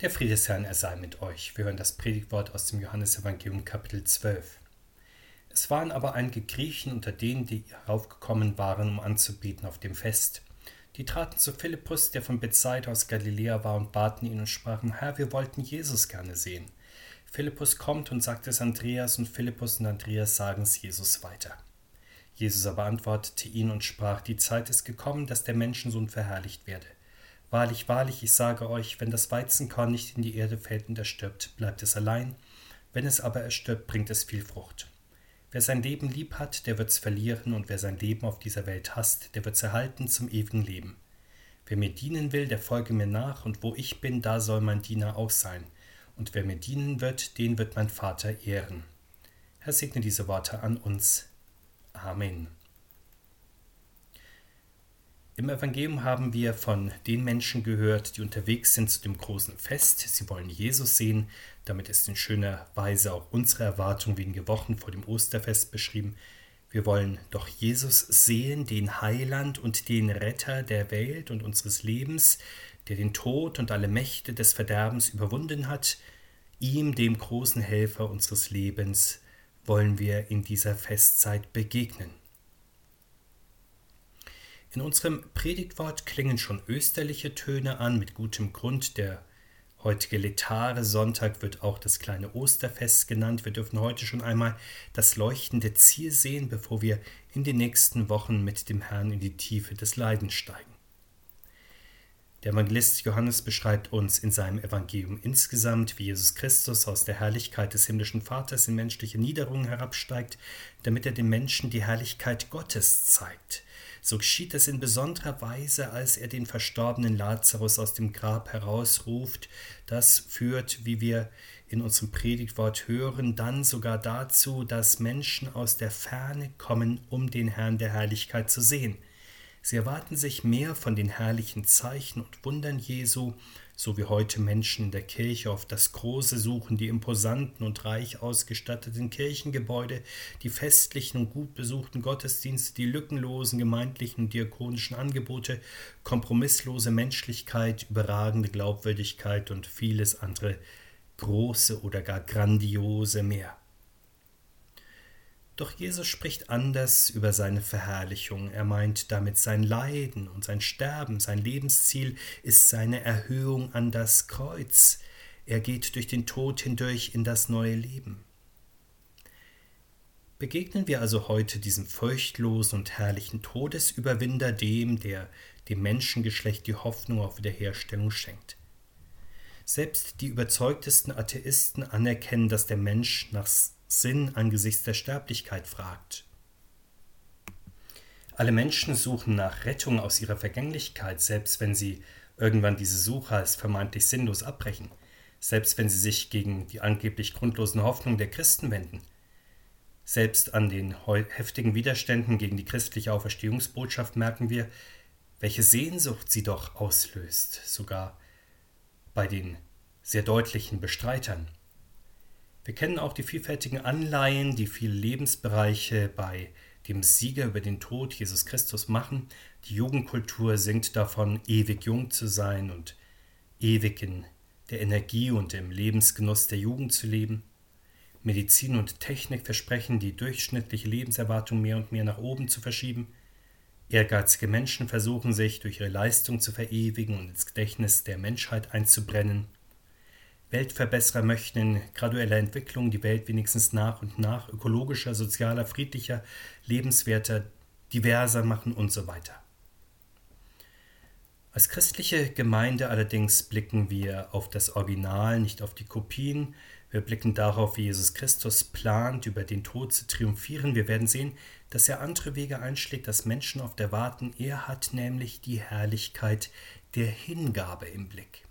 Der Friede des Herrn, er sei mit euch. Wir hören das Predigtwort aus dem Johannesevangelium Kapitel 12. Es waren aber einige Griechen unter denen, die heraufgekommen waren, um anzubieten auf dem Fest. Die traten zu Philippus, der von Bethsaida aus Galiläa war, und baten ihn und sprachen, Herr, wir wollten Jesus gerne sehen. Philippus kommt und sagt es Andreas, und Philippus und Andreas sagen es Jesus weiter. Jesus aber antwortete ihn und sprach, die Zeit ist gekommen, dass der Menschensohn verherrlicht werde. Wahrlich, wahrlich, ich sage euch, wenn das Weizenkorn nicht in die Erde fällt und erstirbt, bleibt es allein, wenn es aber erstirbt, bringt es viel Frucht. Wer sein Leben lieb hat, der wird's verlieren, und wer sein Leben auf dieser Welt hasst, der wird's erhalten zum ewigen Leben. Wer mir dienen will, der folge mir nach, und wo ich bin, da soll mein Diener auch sein. Und wer mir dienen wird, den wird mein Vater ehren. Herr segne diese Worte an uns. Amen. Im Evangelium haben wir von den Menschen gehört, die unterwegs sind zu dem großen Fest. Sie wollen Jesus sehen. Damit ist in schöner Weise auch unsere Erwartung wenige Wochen vor dem Osterfest beschrieben. Wir wollen doch Jesus sehen, den Heiland und den Retter der Welt und unseres Lebens, der den Tod und alle Mächte des Verderbens überwunden hat. Ihm, dem großen Helfer unseres Lebens, wollen wir in dieser Festzeit begegnen. In unserem Predigtwort klingen schon österliche Töne an, mit gutem Grund. Der heutige Letare Sonntag wird auch das kleine Osterfest genannt. Wir dürfen heute schon einmal das leuchtende Ziel sehen, bevor wir in den nächsten Wochen mit dem Herrn in die Tiefe des Leidens steigen. Der Evangelist Johannes beschreibt uns in seinem Evangelium insgesamt, wie Jesus Christus aus der Herrlichkeit des himmlischen Vaters in menschliche Niederungen herabsteigt, damit er den Menschen die Herrlichkeit Gottes zeigt. So geschieht es in besonderer Weise, als er den verstorbenen Lazarus aus dem Grab herausruft. Das führt, wie wir in unserem Predigtwort hören, dann sogar dazu, dass Menschen aus der Ferne kommen, um den Herrn der Herrlichkeit zu sehen. Sie erwarten sich mehr von den herrlichen Zeichen und Wundern Jesu, so wie heute Menschen in der Kirche oft das Große suchen, die imposanten und reich ausgestatteten Kirchengebäude, die festlichen und gut besuchten Gottesdienste, die lückenlosen gemeindlichen und diakonischen Angebote, kompromisslose Menschlichkeit, überragende Glaubwürdigkeit und vieles andere große oder gar grandiose mehr. Doch Jesus spricht anders über seine Verherrlichung. Er meint damit sein Leiden und sein Sterben. Sein Lebensziel ist seine Erhöhung an das Kreuz. Er geht durch den Tod hindurch in das neue Leben. Begegnen wir also heute diesem furchtlosen und herrlichen Todesüberwinder, dem, der dem Menschengeschlecht die Hoffnung auf Wiederherstellung schenkt. Selbst die überzeugtesten Atheisten anerkennen, dass der Mensch nach Sinn angesichts der Sterblichkeit fragt. Alle Menschen suchen nach Rettung aus ihrer Vergänglichkeit, selbst wenn sie irgendwann diese Suche als vermeintlich sinnlos abbrechen, selbst wenn sie sich gegen die angeblich grundlosen Hoffnungen der Christen wenden. Selbst an den heftigen Widerständen gegen die christliche Auferstehungsbotschaft merken wir, welche Sehnsucht sie doch auslöst, sogar bei den sehr deutlichen Bestreitern. Wir kennen auch die vielfältigen Anleihen, die viele Lebensbereiche bei dem Sieger über den Tod Jesus Christus machen. Die Jugendkultur singt davon, ewig jung zu sein und ewig in der Energie und im Lebensgenuss der Jugend zu leben. Medizin und Technik versprechen, die durchschnittliche Lebenserwartung mehr und mehr nach oben zu verschieben. Ehrgeizige Menschen versuchen sich durch ihre Leistung zu verewigen und ins Gedächtnis der Menschheit einzubrennen. Weltverbesserer möchten in gradueller Entwicklung die Welt wenigstens nach und nach ökologischer, sozialer, friedlicher, lebenswerter, diverser machen und so weiter. Als christliche Gemeinde allerdings blicken wir auf das Original, nicht auf die Kopien. Wir blicken darauf, wie Jesus Christus plant, über den Tod zu triumphieren. Wir werden sehen, dass er andere Wege einschlägt, dass Menschen auf der warten. Er hat nämlich die Herrlichkeit der Hingabe im Blick.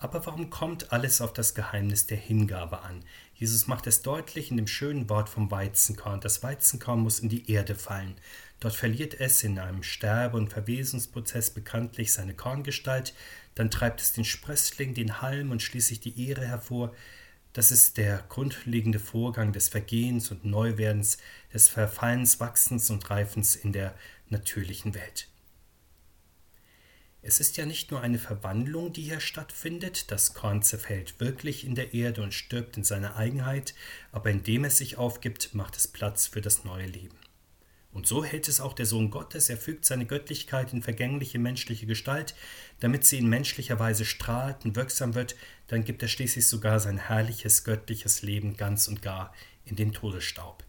Aber warum kommt alles auf das Geheimnis der Hingabe an? Jesus macht es deutlich in dem schönen Wort vom Weizenkorn. Das Weizenkorn muss in die Erde fallen. Dort verliert es in einem Sterbe- und Verwesungsprozess bekanntlich seine Korngestalt, dann treibt es den Sprössling, den Halm und schließlich die Ehre hervor. Das ist der grundlegende Vorgang des Vergehens und Neuwerdens, des Verfallens, Wachsens und Reifens in der natürlichen Welt. Es ist ja nicht nur eine Verwandlung, die hier stattfindet, das Korn zerfällt wirklich in der Erde und stirbt in seiner Eigenheit, aber indem es sich aufgibt, macht es Platz für das neue Leben. Und so hält es auch der Sohn Gottes, er fügt seine Göttlichkeit in vergängliche menschliche Gestalt, damit sie in menschlicher Weise strahlt und wirksam wird, dann gibt er schließlich sogar sein herrliches göttliches Leben ganz und gar in den Todesstaub.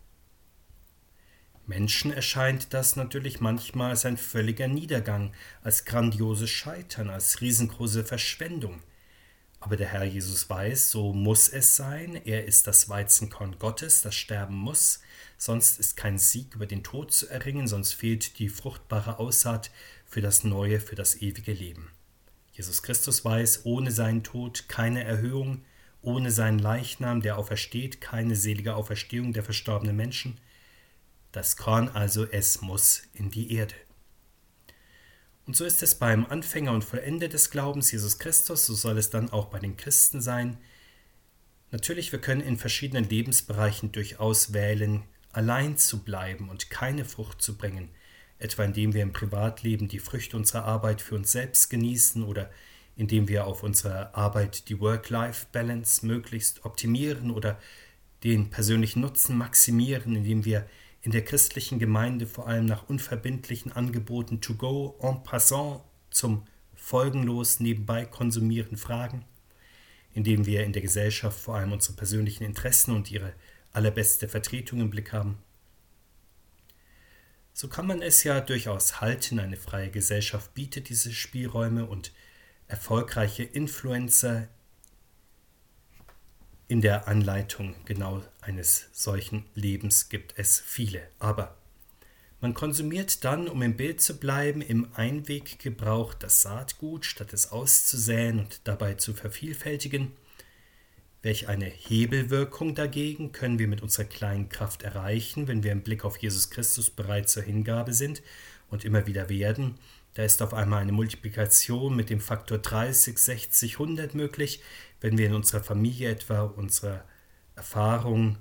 Menschen erscheint das natürlich manchmal als ein völliger Niedergang, als grandioses Scheitern, als riesengroße Verschwendung. Aber der Herr Jesus weiß, so muss es sein, er ist das Weizenkorn Gottes, das sterben muss, sonst ist kein Sieg über den Tod zu erringen, sonst fehlt die fruchtbare Aussaat für das neue, für das ewige Leben. Jesus Christus weiß, ohne seinen Tod keine Erhöhung, ohne seinen Leichnam, der aufersteht, keine selige Auferstehung der verstorbenen Menschen, das Korn also, es muss in die Erde. Und so ist es beim Anfänger und Vollender des Glaubens, Jesus Christus, so soll es dann auch bei den Christen sein. Natürlich, wir können in verschiedenen Lebensbereichen durchaus wählen, allein zu bleiben und keine Frucht zu bringen, etwa indem wir im Privatleben die Früchte unserer Arbeit für uns selbst genießen oder indem wir auf unserer Arbeit die Work-Life-Balance möglichst optimieren oder den persönlichen Nutzen maximieren, indem wir in der christlichen Gemeinde vor allem nach unverbindlichen Angeboten to go en passant zum folgenlos nebenbei konsumieren fragen, indem wir in der Gesellschaft vor allem unsere persönlichen Interessen und ihre allerbeste Vertretung im Blick haben. So kann man es ja durchaus halten, eine freie Gesellschaft bietet diese Spielräume und erfolgreiche Influencer in der Anleitung genau eines solchen Lebens gibt es viele. Aber man konsumiert dann, um im Bild zu bleiben, im Einweggebrauch das Saatgut, statt es auszusäen und dabei zu vervielfältigen. Welch eine Hebelwirkung dagegen können wir mit unserer kleinen Kraft erreichen, wenn wir im Blick auf Jesus Christus bereit zur Hingabe sind und immer wieder werden, da ist auf einmal eine Multiplikation mit dem Faktor 30, 60, 100 möglich, wenn wir in unserer Familie etwa unsere Erfahrung,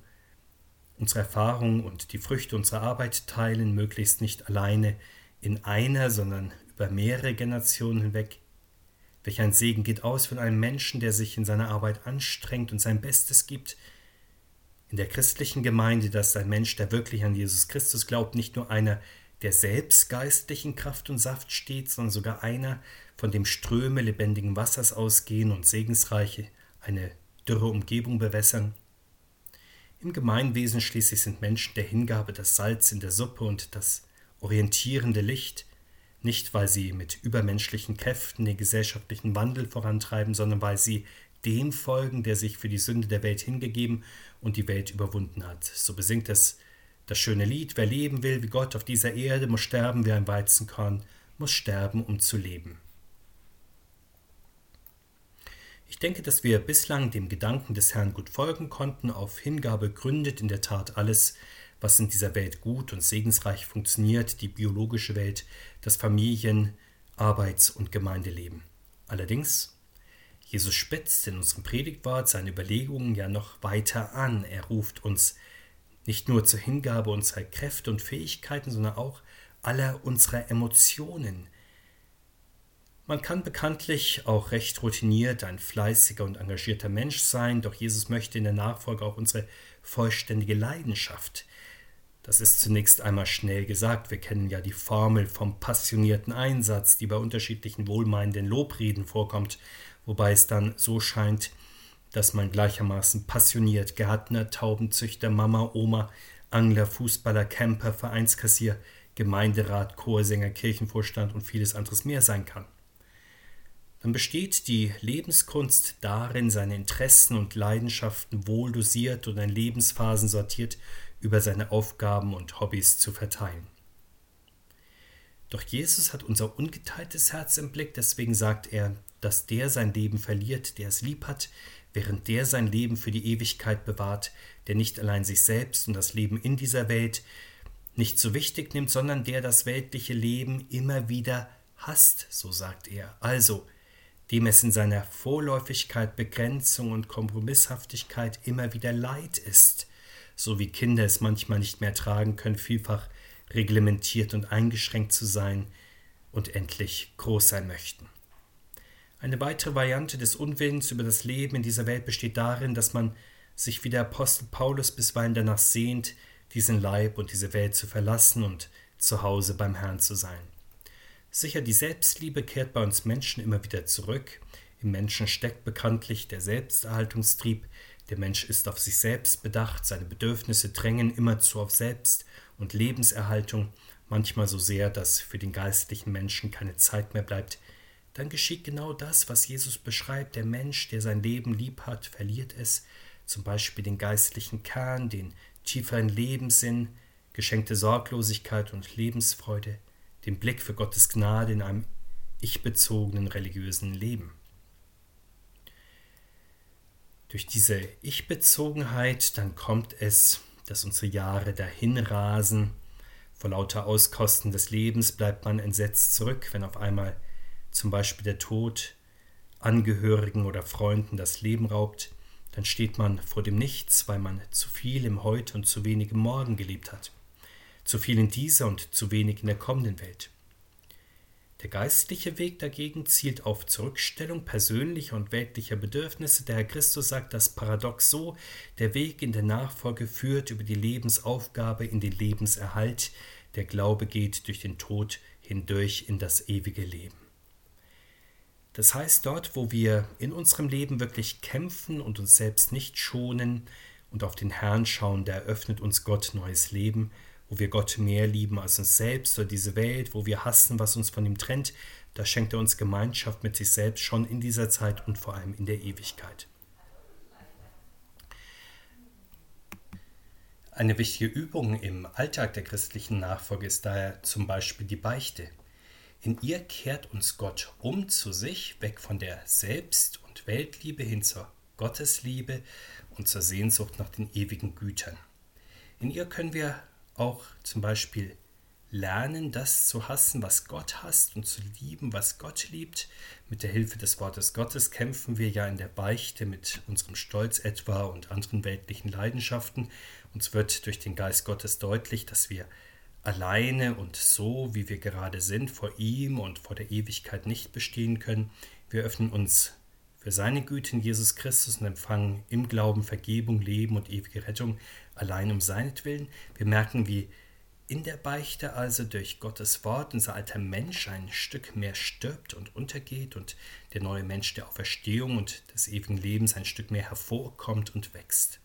unsere Erfahrung und die Früchte unserer Arbeit teilen, möglichst nicht alleine in einer, sondern über mehrere Generationen hinweg. Welch ein Segen geht aus von einem Menschen, der sich in seiner Arbeit anstrengt und sein Bestes gibt. In der christlichen Gemeinde, dass ein Mensch, der wirklich an Jesus Christus glaubt, nicht nur einer der selbst geistlichen Kraft und Saft steht, sondern sogar einer, von dem Ströme lebendigen Wassers ausgehen und segensreiche eine dürre Umgebung bewässern. Im Gemeinwesen schließlich sind Menschen der Hingabe das Salz in der Suppe und das orientierende Licht, nicht weil sie mit übermenschlichen Kräften den gesellschaftlichen Wandel vorantreiben, sondern weil sie dem folgen, der sich für die Sünde der Welt hingegeben und die Welt überwunden hat. So besingt es das schöne Lied, wer leben will wie Gott auf dieser Erde, muss sterben wie ein Weizenkorn, muss sterben, um zu leben. Ich denke, dass wir bislang dem Gedanken des Herrn gut folgen konnten. Auf Hingabe gründet in der Tat alles, was in dieser Welt gut und segensreich funktioniert, die biologische Welt, das Familien-, Arbeits- und Gemeindeleben. Allerdings, Jesus spitzt in unserem Predigtwort seine Überlegungen ja noch weiter an. Er ruft uns nicht nur zur Hingabe unserer Kräfte und Fähigkeiten, sondern auch aller unserer Emotionen. Man kann bekanntlich auch recht routiniert ein fleißiger und engagierter Mensch sein, doch Jesus möchte in der Nachfolge auch unsere vollständige Leidenschaft. Das ist zunächst einmal schnell gesagt. Wir kennen ja die Formel vom passionierten Einsatz, die bei unterschiedlichen wohlmeinenden Lobreden vorkommt, wobei es dann so scheint, dass man gleichermaßen passioniert Gärtner, Taubenzüchter, Mama, Oma, Angler, Fußballer, Camper, Vereinskassier, Gemeinderat, Chorsänger, Kirchenvorstand und vieles anderes mehr sein kann. Dann besteht die Lebenskunst darin, seine Interessen und Leidenschaften wohl dosiert und in Lebensphasen sortiert über seine Aufgaben und Hobbys zu verteilen. Doch Jesus hat unser ungeteiltes Herz im Blick, deswegen sagt er, dass der sein Leben verliert, der es lieb hat, während der sein Leben für die Ewigkeit bewahrt, der nicht allein sich selbst und das Leben in dieser Welt nicht so wichtig nimmt, sondern der das weltliche Leben immer wieder hasst, so sagt er. Also, dem es in seiner Vorläufigkeit, Begrenzung und Kompromisshaftigkeit immer wieder leid ist, so wie Kinder es manchmal nicht mehr tragen können, vielfach reglementiert und eingeschränkt zu sein, und endlich groß sein möchten. Eine weitere Variante des Unwillens über das Leben in dieser Welt besteht darin, dass man sich wie der Apostel Paulus bisweilen danach sehnt, diesen Leib und diese Welt zu verlassen und zu Hause beim Herrn zu sein. Sicher, die Selbstliebe kehrt bei uns Menschen immer wieder zurück. Im Menschen steckt bekanntlich der Selbsterhaltungstrieb. Der Mensch ist auf sich selbst bedacht, seine Bedürfnisse drängen immerzu auf Selbst und Lebenserhaltung, manchmal so sehr, dass für den geistlichen Menschen keine Zeit mehr bleibt. Dann geschieht genau das, was Jesus beschreibt. Der Mensch, der sein Leben lieb hat, verliert es, zum Beispiel den geistlichen Kern, den tieferen Lebenssinn, geschenkte Sorglosigkeit und Lebensfreude, den Blick für Gottes Gnade in einem ich-bezogenen religiösen Leben. Durch diese Ich-Bezogenheit dann kommt es, dass unsere Jahre dahin rasen. Vor lauter Auskosten des Lebens bleibt man entsetzt zurück, wenn auf einmal zum Beispiel der Tod Angehörigen oder Freunden das Leben raubt dann steht man vor dem Nichts, weil man zu viel im Heute und zu wenig im Morgen gelebt hat. Zu viel in dieser und zu wenig in der kommenden Welt. Der geistliche Weg dagegen zielt auf Zurückstellung persönlicher und weltlicher Bedürfnisse. Der Herr Christus sagt das paradox so, der Weg in der Nachfolge führt über die Lebensaufgabe in den Lebenserhalt, der Glaube geht durch den Tod hindurch in das ewige Leben. Das heißt, dort, wo wir in unserem Leben wirklich kämpfen und uns selbst nicht schonen und auf den Herrn schauen, da eröffnet uns Gott neues Leben, wo wir Gott mehr lieben als uns selbst oder diese Welt, wo wir hassen, was uns von ihm trennt, da schenkt er uns Gemeinschaft mit sich selbst schon in dieser Zeit und vor allem in der Ewigkeit. Eine wichtige Übung im Alltag der christlichen Nachfolge ist daher zum Beispiel die Beichte. In ihr kehrt uns Gott um zu sich, weg von der Selbst- und Weltliebe hin zur Gottesliebe und zur Sehnsucht nach den ewigen Gütern. In ihr können wir auch zum Beispiel lernen, das zu hassen, was Gott hasst und zu lieben, was Gott liebt. Mit der Hilfe des Wortes Gottes kämpfen wir ja in der Beichte mit unserem Stolz etwa und anderen weltlichen Leidenschaften. Uns wird durch den Geist Gottes deutlich, dass wir alleine und so, wie wir gerade sind, vor ihm und vor der Ewigkeit nicht bestehen können. Wir öffnen uns für seine Güte in Jesus Christus und empfangen im Glauben Vergebung, Leben und ewige Rettung allein um seinetwillen. Wir merken, wie in der Beichte also durch Gottes Wort unser alter Mensch ein Stück mehr stirbt und untergeht und der neue Mensch der Auferstehung und des ewigen Lebens ein Stück mehr hervorkommt und wächst.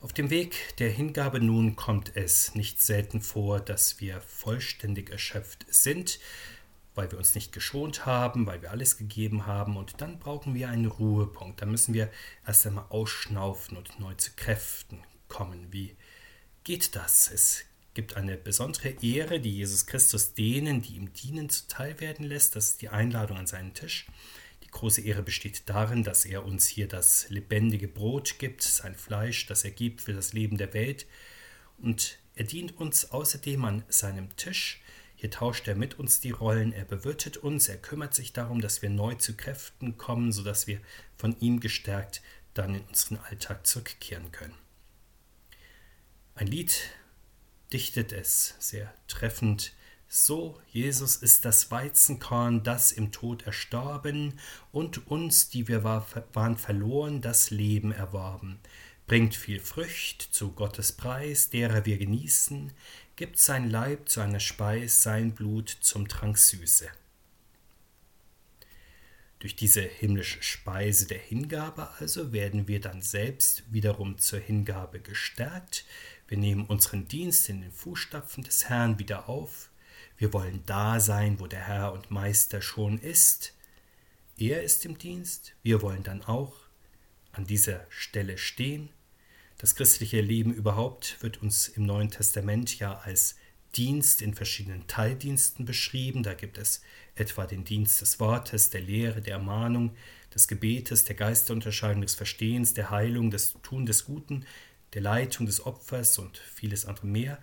Auf dem Weg der Hingabe nun kommt es nicht selten vor, dass wir vollständig erschöpft sind, weil wir uns nicht geschont haben, weil wir alles gegeben haben und dann brauchen wir einen Ruhepunkt. Da müssen wir erst einmal ausschnaufen und neu zu Kräften kommen. Wie geht das? Es gibt eine besondere Ehre, die Jesus Christus denen, die ihm dienen, zuteil werden lässt. Das ist die Einladung an seinen Tisch. Große Ehre besteht darin, dass er uns hier das lebendige Brot gibt, sein Fleisch, das er gibt für das Leben der Welt. Und er dient uns außerdem an seinem Tisch. Hier tauscht er mit uns die Rollen, er bewirtet uns, er kümmert sich darum, dass wir neu zu Kräften kommen, sodass wir von ihm gestärkt dann in unseren Alltag zurückkehren können. Ein Lied dichtet es sehr treffend so, Jesus ist das Weizenkorn, das im Tod erstorben und uns, die wir waren verloren, das Leben erworben. Bringt viel Frücht zu Gottes Preis, derer wir genießen, gibt sein Leib zu einer Speis, sein Blut zum Trank Süße. Durch diese himmlische Speise der Hingabe also werden wir dann selbst wiederum zur Hingabe gestärkt. Wir nehmen unseren Dienst in den Fußstapfen des Herrn wieder auf, wir wollen da sein, wo der Herr und Meister schon ist. Er ist im Dienst, wir wollen dann auch an dieser Stelle stehen. Das christliche Leben überhaupt wird uns im Neuen Testament ja als Dienst in verschiedenen Teildiensten beschrieben. Da gibt es etwa den Dienst des Wortes, der Lehre, der Ermahnung, des Gebetes, der Geisterunterscheidung, des Verstehens, der Heilung, des Tun des Guten, der Leitung des Opfers und vieles andere mehr.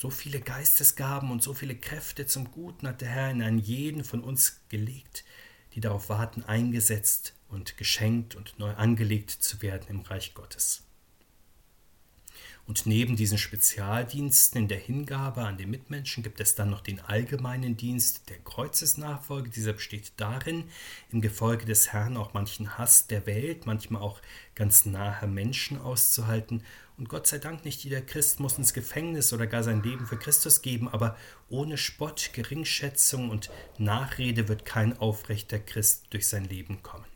So viele Geistesgaben und so viele Kräfte zum Guten hat der Herr in einen jeden von uns gelegt, die darauf warten, eingesetzt und geschenkt und neu angelegt zu werden im Reich Gottes. Und neben diesen Spezialdiensten in der Hingabe an den Mitmenschen gibt es dann noch den allgemeinen Dienst der Kreuzesnachfolge. Dieser besteht darin, im Gefolge des Herrn auch manchen Hass der Welt, manchmal auch ganz nahe Menschen auszuhalten. Und Gott sei Dank, nicht jeder Christ muss ins Gefängnis oder gar sein Leben für Christus geben, aber ohne Spott, Geringschätzung und Nachrede wird kein aufrechter Christ durch sein Leben kommen.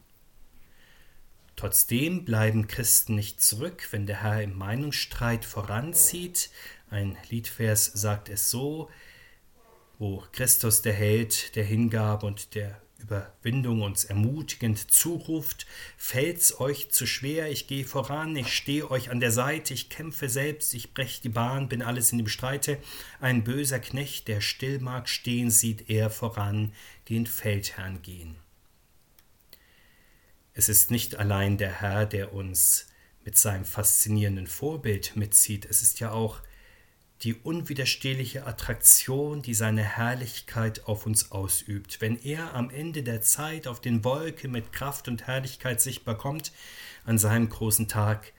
Trotzdem bleiben Christen nicht zurück, wenn der Herr im Meinungsstreit voranzieht. Ein Liedvers sagt es so, wo Christus der Held der Hingabe und der Überwindung uns ermutigend zuruft, fällt's euch zu schwer, ich gehe voran, ich stehe euch an der Seite, ich kämpfe selbst, ich brech die Bahn, bin alles in dem Streite, ein böser Knecht, der still mag stehen, sieht er voran, den Feldherrn gehen. Es ist nicht allein der Herr, der uns mit seinem faszinierenden Vorbild mitzieht, es ist ja auch die unwiderstehliche Attraktion, die seine Herrlichkeit auf uns ausübt. Wenn er am Ende der Zeit auf den Wolken mit Kraft und Herrlichkeit sichtbar kommt, an seinem großen Tag,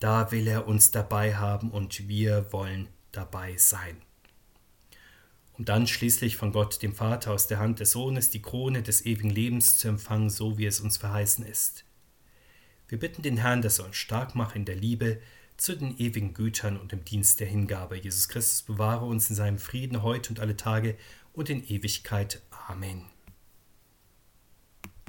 da will er uns dabei haben und wir wollen dabei sein um dann schließlich von Gott, dem Vater, aus der Hand des Sohnes die Krone des ewigen Lebens zu empfangen, so wie es uns verheißen ist. Wir bitten den Herrn, dass er uns stark mache in der Liebe zu den ewigen Gütern und im Dienst der Hingabe. Jesus Christus bewahre uns in seinem Frieden heute und alle Tage und in Ewigkeit. Amen.